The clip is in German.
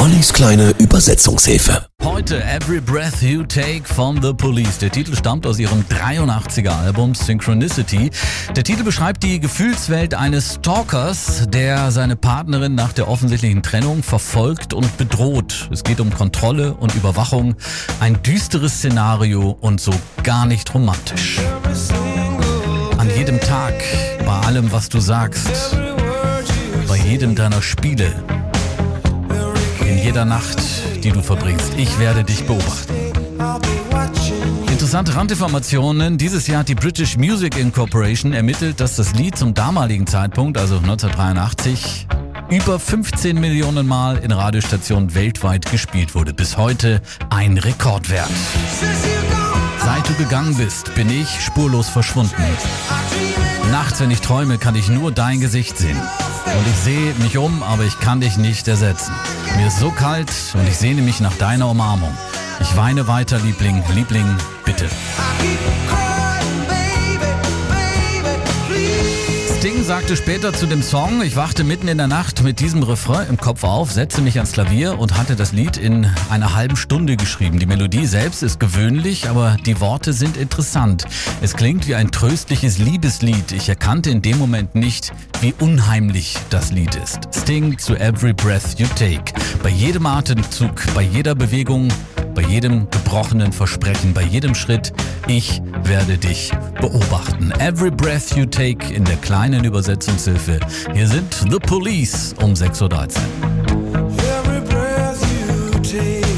Ollis kleine Übersetzungshilfe. Heute Every Breath You Take from The Police. Der Titel stammt aus ihrem 83er Album Synchronicity. Der Titel beschreibt die Gefühlswelt eines Stalkers, der seine Partnerin nach der offensichtlichen Trennung verfolgt und bedroht. Es geht um Kontrolle und Überwachung. Ein düsteres Szenario und so gar nicht romantisch. An jedem Tag, bei allem, was du sagst, bei jedem deiner Spiele, jeder Nacht, die du verbringst. Ich werde dich beobachten. Interessante Randinformationen. Dieses Jahr hat die British Music Incorporation ermittelt, dass das Lied zum damaligen Zeitpunkt, also 1983, über 15 Millionen Mal in Radiostationen weltweit gespielt wurde. Bis heute ein Rekordwert. Seit du gegangen bist, bin ich spurlos verschwunden. Nachts, wenn ich träume, kann ich nur dein Gesicht sehen. Und ich sehe mich um, aber ich kann dich nicht ersetzen. Mir ist so kalt und ich sehne mich nach deiner Umarmung. Ich weine weiter, Liebling, Liebling, bitte. Sting sagte später zu dem Song, ich wachte mitten in der Nacht mit diesem Refrain im Kopf auf, setzte mich ans Klavier und hatte das Lied in einer halben Stunde geschrieben. Die Melodie selbst ist gewöhnlich, aber die Worte sind interessant. Es klingt wie ein tröstliches Liebeslied. Ich erkannte in dem Moment nicht, wie unheimlich das Lied ist. Sting zu Every Breath You Take. Bei jedem Atemzug, bei jeder Bewegung, jedem gebrochenen Versprechen, bei jedem Schritt, ich werde dich beobachten. Every breath you take in der kleinen Übersetzungshilfe. Hier sind The Police um 6.13 Uhr. Every breath you take